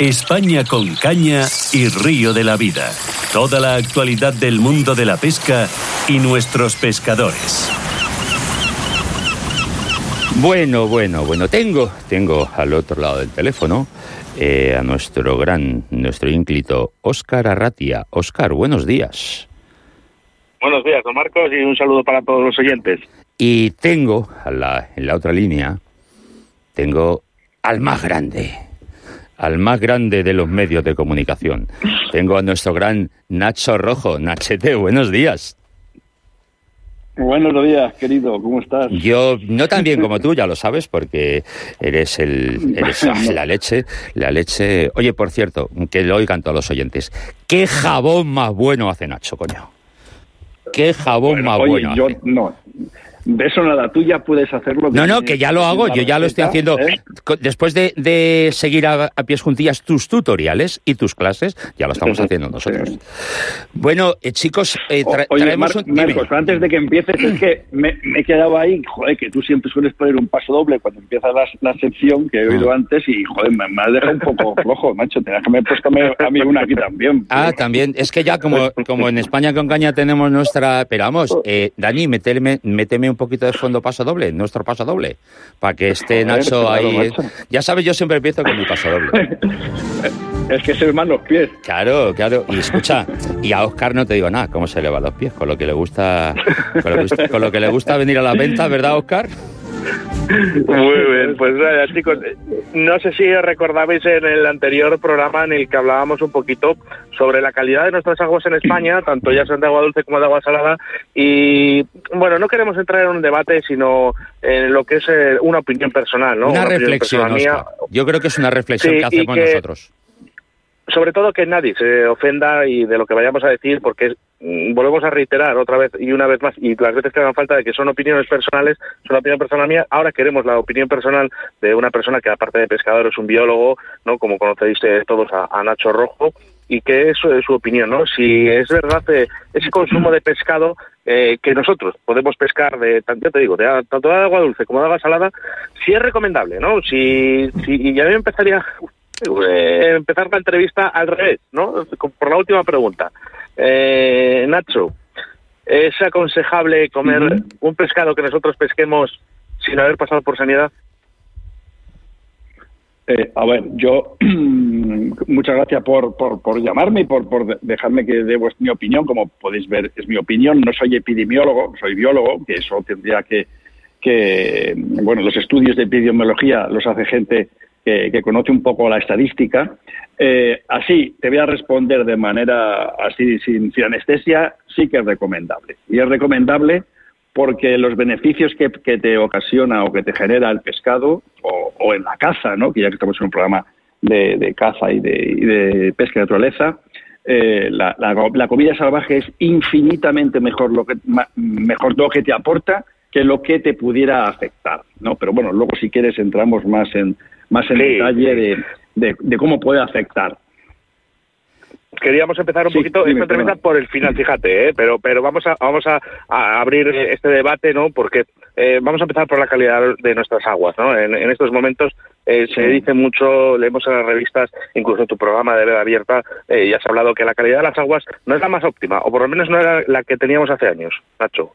España con caña y río de la vida. Toda la actualidad del mundo de la pesca y nuestros pescadores. Bueno, bueno, bueno, tengo, tengo al otro lado del teléfono eh, a nuestro gran, nuestro ínclito Óscar Arratia. Óscar, buenos días. Buenos días, don Marcos, y un saludo para todos los oyentes. Y tengo a la, en la otra línea, tengo al más grande, al más grande de los medios de comunicación. Tengo a nuestro gran Nacho Rojo. Nachete, buenos días. Buenos días, querido, ¿cómo estás? Yo no tan bien como tú, ya lo sabes, porque eres el eres la leche, la leche. Oye, por cierto, que lo oigan todos los oyentes. ¿Qué jabón más bueno hace Nacho, coño? ¿Qué jabón Bueno, más oye, bueno yo hace? no. De eso nada, tú ya puedes hacerlo. No, no, que ya lo hago, yo ya lo estoy haciendo. ¿eh? Después de, de seguir a, a pies juntillas tus tutoriales y tus clases, ya lo estamos haciendo nosotros. Bueno, eh, chicos, eh, tra- O- Oye, traemos Mar- un... Marcos, antes de que empieces, es que me, me he quedado ahí, joder, que tú siempre sueles poner un paso doble cuando empieza la, la sección que he oído Ah. antes y, joder, me, me has dejado un poco flojo, macho. Tenías que haber puesto a mí una aquí también. Ah, también. Es que ya como, como en España con caña tenemos nuestra... Pero vamos, eh, Dani, méteme, méteme un poquito de fondo paso doble, nuestro paso doble, para que esté Nacho ahí. Ya sabes, yo siempre empiezo con mi paso doble. Es que se van los pies. Claro, claro. Y escucha, y a Oscar no te digo nada, cómo se le van los pies, con lo que le gusta, con lo que, con lo que le gusta venir a la venta, ¿verdad, Oscar? Muy bien, pues nada, chicos, no sé si recordabais en el anterior programa en el que hablábamos un poquito sobre la calidad de nuestras aguas en España, tanto ya sean de agua dulce como de agua salada, y bueno, no queremos entrar en un debate, sino en lo que es eh, una opinión personal, ¿no? una reflexión, mía. Yo creo que es una reflexión Sí, que hacemos que- nosotros. Sobre todo que nadie se ofenda y de lo que vayamos a decir, porque mm, volvemos a reiterar otra vez y una vez más, y las veces que hagan falta, de que son opiniones personales, es una opinión personal mía. Ahora queremos la opinión personal de una persona que, aparte de pescador, es un biólogo, ¿no? Como conocéis eh, todos a, Nacho Rojo, y que eso es su opinión, ¿no? Si es verdad eh, ese consumo de pescado eh, que nosotros podemos pescar de, ya te digo, de tanto de agua dulce como de agua salada, si es recomendable, ¿no? Si, si y a me empezaría eh, empezar la entrevista al revés, ¿no? Por la última pregunta. Eh, Nacho, ¿es aconsejable comer un pescado que nosotros pesquemos sin haber pasado por sanidad? Eh, a ver, yo muchas gracias por, por, por llamarme y por, por de- dejarme que dé mi opinión. Como podéis ver, es mi opinión. No soy epidemiólogo, soy biólogo, que eso tendría que, que bueno, los estudios de epidemiología los hace gente que, conoce un poco la estadística. Eh, así, te voy a responder de manera así, sin, sin anestesia, sí que es recomendable. Y es recomendable porque los beneficios que, que te ocasiona o que te genera el pescado o, o en la caza, ¿no? que ya que estamos en un programa de, de caza y de, pesca de naturaleza, eh, la, la- comida salvaje es infinitamente mejor lo que mejor lo que te aporta que lo que te pudiera afectar, ¿no? Pero bueno, luego si quieres entramos más en más en Sí, detalle de, de- de cómo puede afectar. Queríamos empezar un Sí, poquito dime, esta entrevista por el final, fíjate, ¿eh? pero pero vamos a vamos a, a abrir este debate, ¿no? Porque eh, vamos a empezar por la calidad de nuestras aguas, ¿no? En, en estos momentos eh, se dice mucho, leemos en las revistas, incluso en tu programa de veda abierta, eh, ya has hablado que la calidad de las aguas no es la más óptima, o por lo menos no era la que teníamos hace años, Nacho.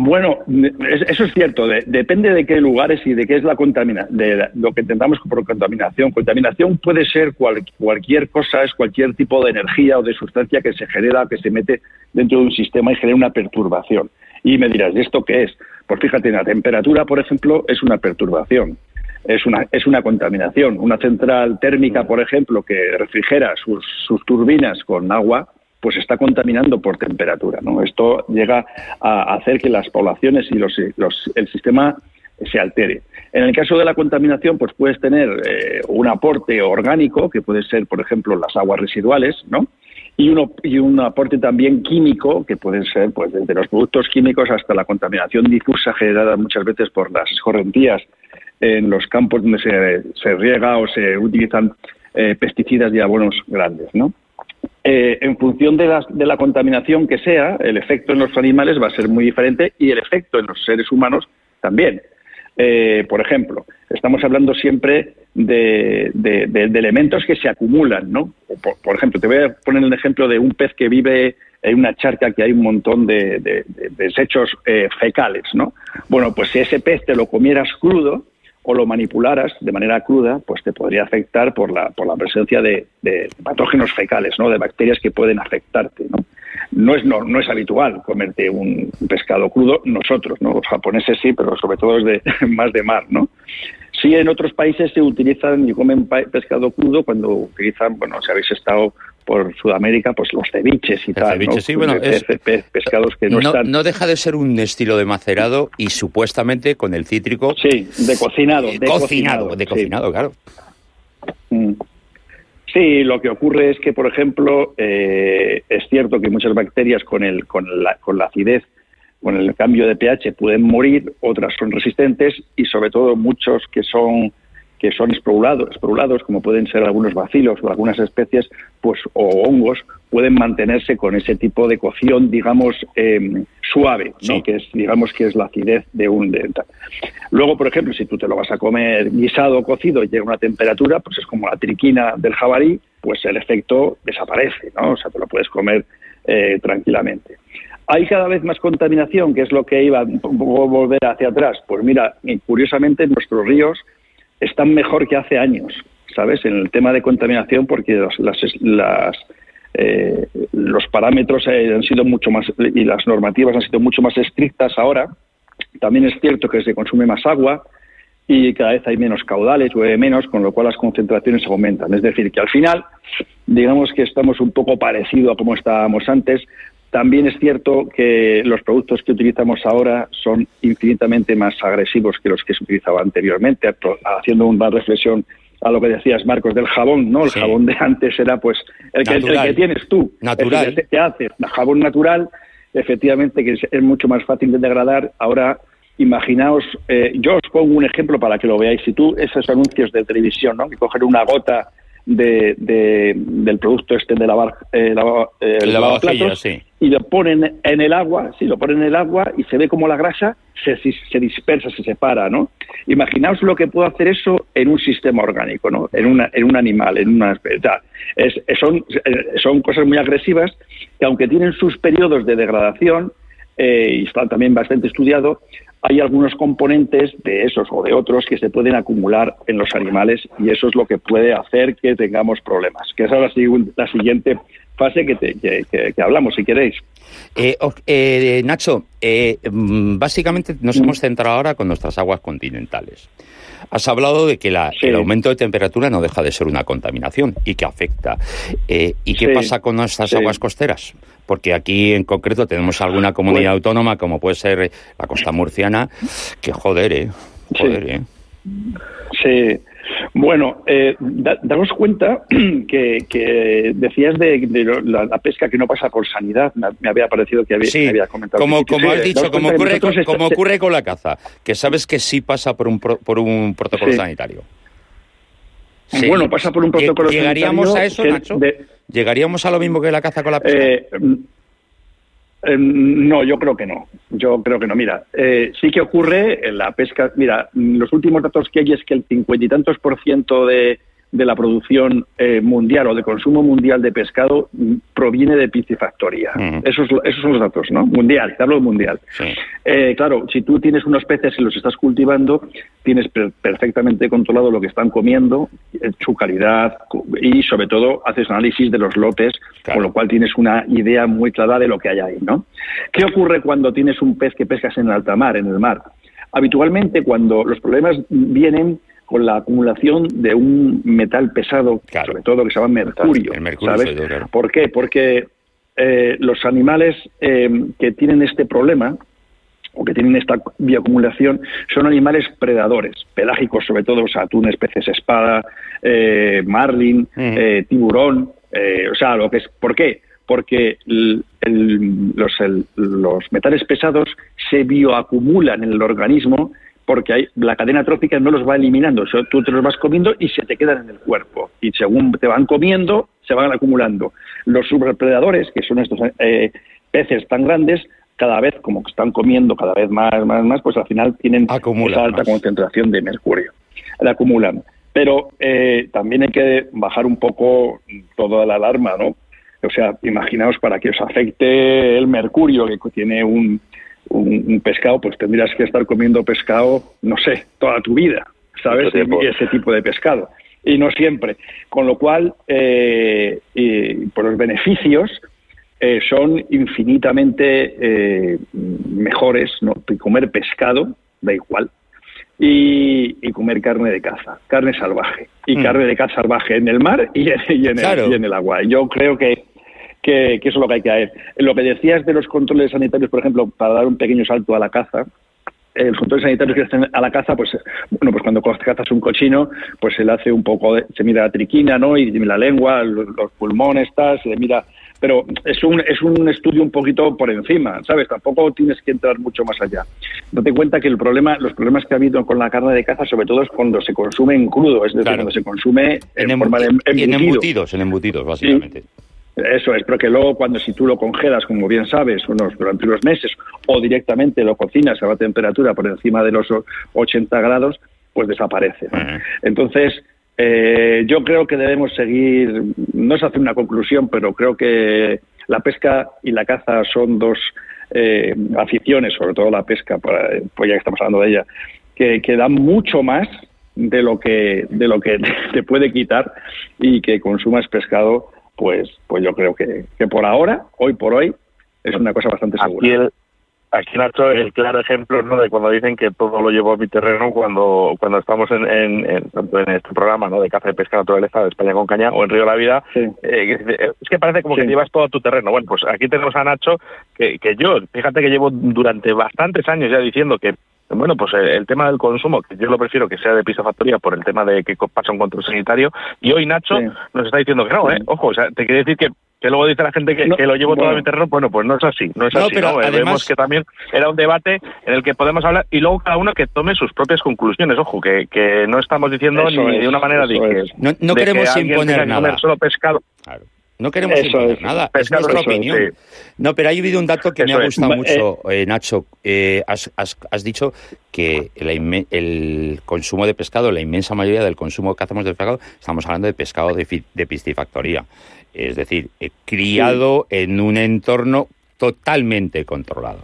Bueno, es- eso es cierto. de- depende de qué lugares y de qué es la contaminación, de la- lo que entendamos por contaminación. Contaminación puede ser cual- cualquier cosa, es cualquier tipo de energía o de sustancia que se genera, que se mete dentro de un sistema y genera una perturbación. Y me dirás, ¿y esto qué es? Pues fíjate, la temperatura, por ejemplo, es una perturbación. Es una, es una contaminación. Una central térmica, por ejemplo, que refrigera sus, sus turbinas con agua, pues está contaminando por temperatura. ¿no? Esto llega a hacer que las poblaciones y los, el sistema se altere. En el caso de la contaminación, pues puedes tener eh, un aporte orgánico, que puede ser, por ejemplo, las aguas residuales, ¿no? Y, uno, y un aporte también químico, que pueden ser pues desde los productos químicos hasta la contaminación difusa generada muchas veces por las escorrentías en los campos donde se, se riega o se utilizan eh, pesticidas y abonos grandes, ¿no? Eh, en función de, las- de la contaminación que sea, el efecto en los animales va a ser muy diferente y el efecto en los seres humanos también. eh, por ejemplo, estamos hablando siempre de, elementos que se acumulan, ¿no? Por, ejemplo, te voy a poner el ejemplo de un pez que vive en una charca que hay un montón de, desechos eh, fecales, ¿no? Bueno, pues si ese pez te lo comieras crudo o lo manipularas de manera cruda, pues te podría afectar por la, por la presencia de, patógenos fecales, ¿no? De bacterias que pueden afectarte, ¿no? No es, no, no es habitual comerte un pescado crudo, nosotros, ¿no? Los japoneses sí, pero sobre todo es de, más de mar, ¿no? Sí, en otros países se utilizan y comen pescado crudo cuando utilizan, bueno, si habéis estado por Sudamérica, pues los ceviches y tal. Ceviche, sí, bueno, es, pescados que no, están. No deja de ser un estilo de macerado y supuestamente con el cítrico. Sí, de cocinado. de cocinado, de cocinado, claro. Mm. Sí, lo que ocurre es que, por ejemplo, eh, es cierto que muchas bacterias con, el, con, la, con la acidez, con el cambio de pH pueden morir, otras son resistentes y sobre todo muchos que son que son esporulados, como pueden ser algunos bacilos o algunas especies, pues o hongos, pueden mantenerse con ese tipo de cocción, digamos, em, suave, ¿no? que es, digamos, que es la acidez de un dental. Luego, por ejemplo, si tú te lo vas a comer guisado o cocido y llega a una temperatura, pues es como la triquina del jabalí, pues el efecto desaparece, ¿no? O sea, te lo puedes comer eh, tranquilamente. ¿Hay cada vez más contaminación, que es lo que iba poco volver hacia atrás? Pues mira, curiosamente en nuestros ríos están mejor que hace años, ¿sabes? En el tema de contaminación, porque las, eh, los parámetros han sido mucho más y las normativas han sido mucho más estrictas ahora. También es cierto que se consume más agua y cada vez hay menos caudales, llueve menos, con lo cual las concentraciones aumentan. Es decir, que al final, digamos que estamos un poco parecido a como estábamos antes, también es cierto que los productos que utilizamos ahora son infinitamente más agresivos que los que se utilizaba anteriormente, haciendo una reflexión a lo que decías, Marcos, del jabón, ¿no? El jabón de antes era, pues, el que, el que tienes tú. Natural. El que haces. El jabón natural, efectivamente, que es, mucho más fácil de degradar. Ahora, imaginaos, eh, yo os pongo un ejemplo para que lo veáis. Si tú, esos anuncios de televisión, ¿no? Que coger una gota de, del producto este de lavar eh, eh el lavaplatos y lo ponen en el agua, si lo ponen en el agua y se ve como la grasa se, se dispersa, se separa, ¿no? Imaginaos lo que puede hacer eso en un sistema orgánico, ¿no? En, una, en un animal, en una es, son, son cosas muy agresivas que aunque tienen sus periodos de degradación eh, y están también bastante estudiado, hay algunos componentes de esos o de otros que se pueden acumular en los animales y eso es lo que puede hacer que tengamos problemas. Que esa es la, siguiente fase que, hablamos, si queréis. Eh, eh, Nacho, eh, mm, básicamente nos hemos centrado ahora con nuestras aguas continentales. Has hablado de que el aumento de temperatura no deja de ser una contaminación y que afecta. ¿Y qué pasa con nuestras aguas costeras? porque aquí en concreto tenemos alguna comunidad autónoma, como puede ser la costa murciana, que joder, ¿eh? Joder, ¿eh? Sí. Bueno, eh, daros cuenta que, decías de, la, pesca que no pasa por sanidad. Me, había parecido que había, comentado. Como, como has dicho, como ocurre, con, como ocurre con la caza, que sabes que sí pasa por un, por un protocolo sanitario. Bueno, pasa por un protocolo ¿Llegaríamos a eso, Nacho? ¿Llegaríamos a lo mismo que la caza con la pesca? Eh, eh, no, yo creo que no. Yo creo que no. Mira, eh, sí que ocurre en la pesca. Mira, los últimos datos que hay es que el cincuenta y tantos por ciento de, de la producción eh, mundial o de consumo mundial de pescado proviene de piscifactoría. Esos, esos son los datos, ¿no? Mundial, te hablo mundial. Eh, claro, si tú tienes unos peces y los estás cultivando, tienes perfectamente controlado lo que están comiendo, eh, su calidad y sobre todo haces análisis de los lotes, con lo cual tienes una idea muy clara de lo que hay ahí, ¿no? ¿Qué ocurre cuando tienes un pez que pescas en alta mar, en el mar? Habitualmente cuando los problemas vienen con la acumulación de un metal pesado, sobre todo que se llama mercurio. ¿sabes? ¿Por qué? Porque eh, los animales eh, que tienen este problema o que tienen esta bioacumulación son animales predadores, pelágicos sobre todo, o sea, atunes, peces espada, eh, marlin, tiburón, o sea, lo que es, ¿por qué? Porque los, los metales pesados se bioacumulan en el organismo porque hay, la cadena trófica no los va eliminando, tú te los vas comiendo y se te quedan en el cuerpo. Y según te van comiendo, se van acumulando. Los subdepredadores, que son estos eh, peces tan grandes, cada vez, como que están comiendo cada vez más, más, más, pues al final tienen esa alta concentración de mercurio. La acumulan. Pero eh, también hay que bajar un poco toda la alarma, ¿no? O sea, imaginaos para que os afecte el mercurio que tiene un, un, pescado, pues tendrías que estar comiendo pescado, no sé, toda tu vida, ¿sabes? Ese tipo de pescado. Y no siempre. Con lo cual, eh, por los beneficios eh, son infinitamente eh, mejores, ¿no? Comer pescado, da igual, y, comer carne de caza, carne salvaje. Y mm. carne de caza salvaje en el mar y en, y en, el, y en el agua. Yo creo que que, eso es lo que hay que hacer. Lo que decías de los controles sanitarios, por ejemplo, para dar un pequeño salto a la caza, los controles sanitarios que hacen a la caza, pues bueno, pues cuando cazas un cochino, pues se le hace un poco, de, se mira la triquina, ¿no? Y la lengua, los, pulmones, tal, se le mira, pero es un es un estudio un poquito por encima, ¿sabes? Tampoco tienes que entrar mucho más allá. Date cuenta que el problema, los problemas que ha habido con la carne de caza, sobre todo es cuando se consume en crudo, es decir, cuando se consume en, forma de En embutidos, en embutidos, básicamente. Eso es, pero que luego cuando si tú lo congelas, como bien sabes, unos durante unos meses, o directamente lo cocinas a la temperatura por encima de los 80 grados, pues desaparece. Entonces, eh, yo creo que debemos seguir, no es hacer una conclusión, pero creo que la pesca y la caza son dos eh, aficiones, sobre todo la pesca, pues ya que estamos hablando de ella, que, que dan mucho más de lo que de lo que te puede quitar y que consumas pescado pues, pues yo creo que, que por ahora, hoy por hoy, es una cosa bastante segura. Aquí, el, aquí Nacho, el claro ejemplo ¿no? de cuando dicen que todo lo llevo a mi terreno cuando cuando estamos en, en, tanto en este programa ¿no? de caza y pesca naturaleza de España con caña o en Río de la Vida, eh, es que parece como que llevas todo a tu terreno. Bueno, pues aquí tenemos a Nacho, que, que yo, fíjate que llevo durante bastantes años ya diciendo que bueno, pues el, tema del consumo, que yo lo prefiero que sea de pisofactoría por el tema de que pasa un control sanitario. Y hoy Nacho nos está diciendo que no, ¿eh? Ojo, o sea, te quiere decir que que luego dice la gente que, lo llevo todo a mi terreno, bueno, pues no es así, no es así, pero eh, Vemos que también era un debate en el que podemos hablar y luego cada uno que tome sus propias conclusiones, ojo, que, que no estamos diciendo ni de una manera de que... No, queremos imponer nada. solo pescado. Claro. No queremos imponer nada, es nuestra opinión. No, pero ha habido un dato que me ha gustado mucho, eh, Nacho. Eh, has, has, dicho que el consumo de pescado, la inmensa mayoría del consumo que hacemos de pescado, estamos hablando de pescado de, de piscifactoría. Es decir, eh, criado en un entorno totalmente controlado.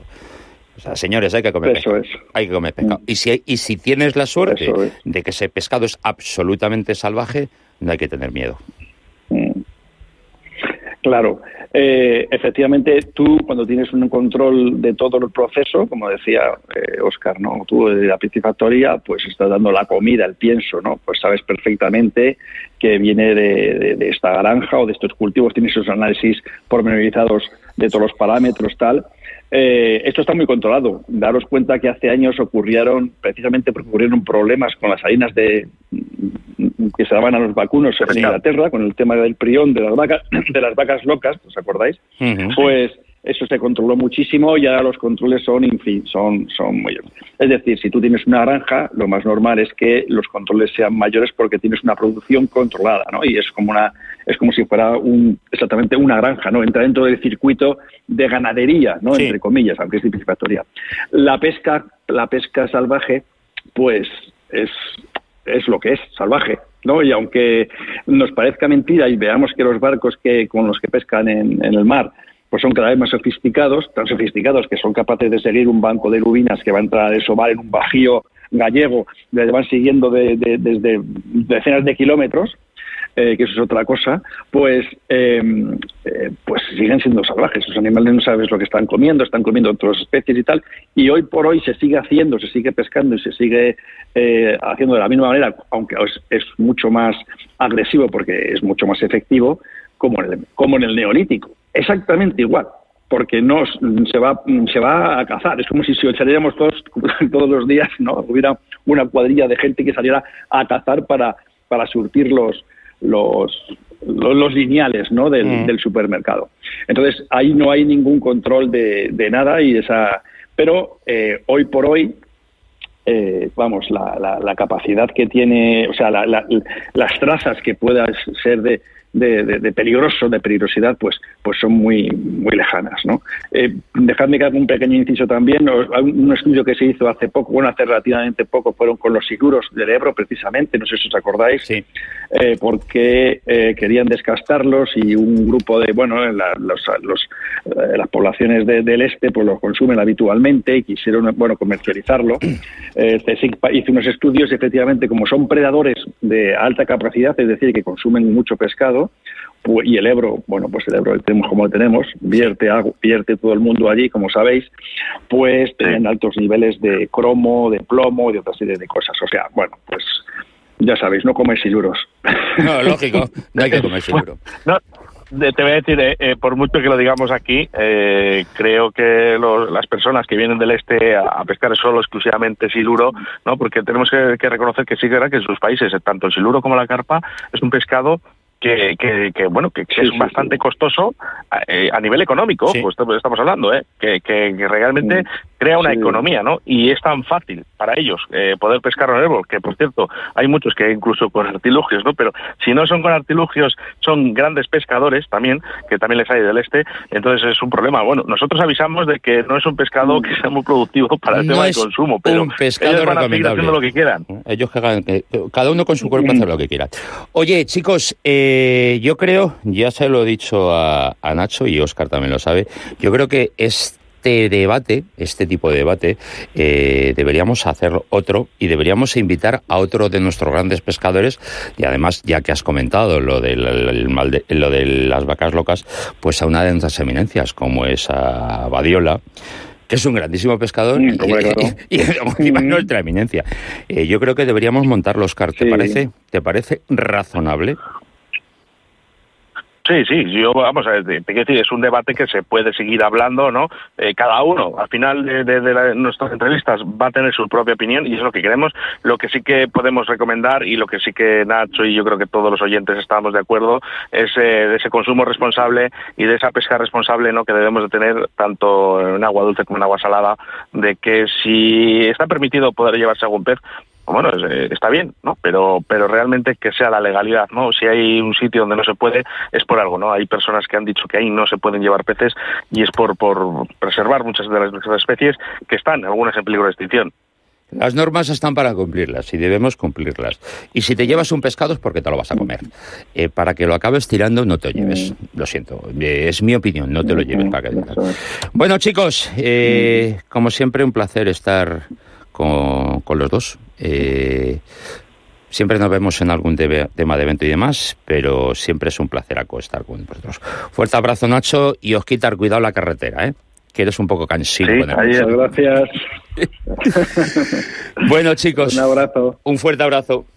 O sea, señores, hay que comer pescado. Hay que comer pescado. Y si, y si tienes la suerte de que ese pescado es absolutamente salvaje, no hay que tener miedo. Claro, eh, efectivamente tú cuando tienes un control de todo el proceso, como decía Oscar, eh, ¿no? Tú de la piscifactoría, pues estás dando la comida, el pienso, ¿no? Pues sabes perfectamente que viene de, de esta granja o de estos cultivos, tienes esos análisis pormenorizados de todos los parámetros, tal, eh, esto está muy controlado. Daros cuenta que hace años ocurrieron, precisamente porque ocurrieron problemas con las harinas de, que se daban a los vacunos en Inglaterra, con el tema del prión de las vacas, de las vacas locas, ¿os acordáis? Pues eso se controló muchísimo y ahora los controles son, son, son muy... Es decir, si tú tienes una granja, lo más normal es que los controles sean mayores porque tienes una producción controlada, ¿no? Y es como una es como si fuera un, exactamente una granja, ¿no? Entra dentro del circuito de ganadería, ¿no? Entre comillas, aunque es piscifactoría. La pesca, la pesca salvaje, pues es, es lo que es, salvaje. ¿no? Y aunque nos parezca mentira y veamos que los barcos que con los que pescan en, en el mar pues son cada vez más sofisticados, tan sofisticados que son capaces de seguir un banco de lubinas que va a entrar a desovar en un bajío gallego, le van siguiendo desde decenas de kilómetros, eh, que eso es otra cosa, pues, em, eh, pues siguen siendo salvajes. Esos animales no sabes lo que están comiendo, están comiendo otras especies y tal, y hoy por hoy se sigue haciendo, se sigue pescando y se sigue eh, haciendo de la misma manera, aunque es, es, mucho más agresivo porque es mucho más efectivo, como en el, como en el neolítico exactamente igual, porque no se va se va a cazar. Es como si, saliéramos todos todos los días, no hubiera una cuadrilla de gente que saliera a cazar para para surtir los los los, lineales ¿no? Mm. del, supermercado. Entonces, ahí no hay ningún control de, de nada y esa... Pero eh, hoy por hoy, eh, vamos, la, la, capacidad que tiene, o sea, las trazas que puedan ser de, de, peligroso, de peligrosidad, pues, pues son muy, muy lejanas. ¿no? Eh, dejadme que haga un pequeño inciso también. Un estudio que se hizo hace poco, bueno, hace relativamente poco, fueron con los seguros del Ebro, precisamente, no sé si os acordáis, sí. eh, porque eh, querían descastarlos y un grupo de, bueno, la, los, los, las poblaciones del este pues los consumen habitualmente y quisieron, bueno, comercializarlo. CSIC hizo unos estudios y efectivamente, como son predadores de alta capacidad, es decir, que consumen mucho pescado, y el Ebro, bueno, pues el Ebro tenemos como lo tenemos, vierte, vierte todo el mundo allí, como sabéis, pues tienen altos niveles de cromo, de plomo y de otra serie de cosas. O sea, bueno, pues ya sabéis, no comer siluros. No, lógico, no hay que comer siluros. No, te voy a decir, eh, eh, por mucho que lo digamos aquí, eh, creo que las personas que vienen del este a, pescar solo exclusivamente siluro, ¿no? porque tenemos que, reconocer que sí que en sus países, tanto el siluro como la carpa, es un pescado que, que, bueno que, es bastante costoso eh, a, nivel económico pues estamos hablando ¿eh? que, que, realmente mm. crea una economía no y es tan fácil para ellos eh, poder pescar en el Ebro que por cierto hay muchos que incluso con artilugios no pero si no son con artilugios son grandes pescadores también que también les hay del este entonces es un problema. Bueno nosotros avisamos de que no es un pescado que sea muy productivo para el tema de consumo pero un pescado ellos van a seguir haciendo lo que quieran. Ellos cada uno con su cuerpo hace lo que quiera. Oye chicos eh, eh, yo creo, ya se lo he dicho a, Nacho y Oscar también lo sabe, yo creo que este debate, este tipo de debate, eh, deberíamos hacer otro y deberíamos invitar a otro de nuestros grandes pescadores y además, ya que has comentado lo, del, lo de las vacas locas, pues a una de nuestras eminencias, como es a Badiola que es un grandísimo pescador y, y, nuestra eminencia. Eh, yo creo que deberíamos montar los Oscar. ¿Te parece? ¿Te parece razonable? Sí, sí, yo, vamos a ver, es un debate que se puede seguir hablando, ¿no? Eh, cada uno, al final de, nuestras entrevistas, va a tener su propia opinión y es lo que queremos. Lo que sí que podemos recomendar y lo que sí que Nacho y yo creo que todos los oyentes estamos de acuerdo es eh, de ese consumo responsable y de esa pesca responsable, ¿no? Que debemos de tener tanto en agua dulce como en agua salada, de que si está permitido poder llevarse algún pez, bueno, eh, está bien, ¿no? Pero, pero realmente que sea la legalidad, ¿no? Si hay un sitio donde no se puede, es por algo, ¿no? Hay personas que han dicho que ahí no se pueden llevar peces y es por, por preservar muchas de las especies que están, algunas en peligro de extinción. Las normas están para cumplirlas y debemos cumplirlas. Y si te llevas un pescado es porque te lo vas a comer. Eh, para que lo acabes tirando, no te lo lleves. Mm. Lo siento. Eh, es mi opinión, no te lo lleves para que Bueno, chicos, como siempre, un placer estar con, con los dos. Eh, siempre nos vemos en algún tema de evento y demás, pero siempre es un placer acostar con vosotros. Fuerte abrazo, Nacho, y os quitar cuidado la carretera, ¿eh? que eres un poco cansino. Sí, gracias. bueno, chicos. Un abrazo. Un fuerte abrazo.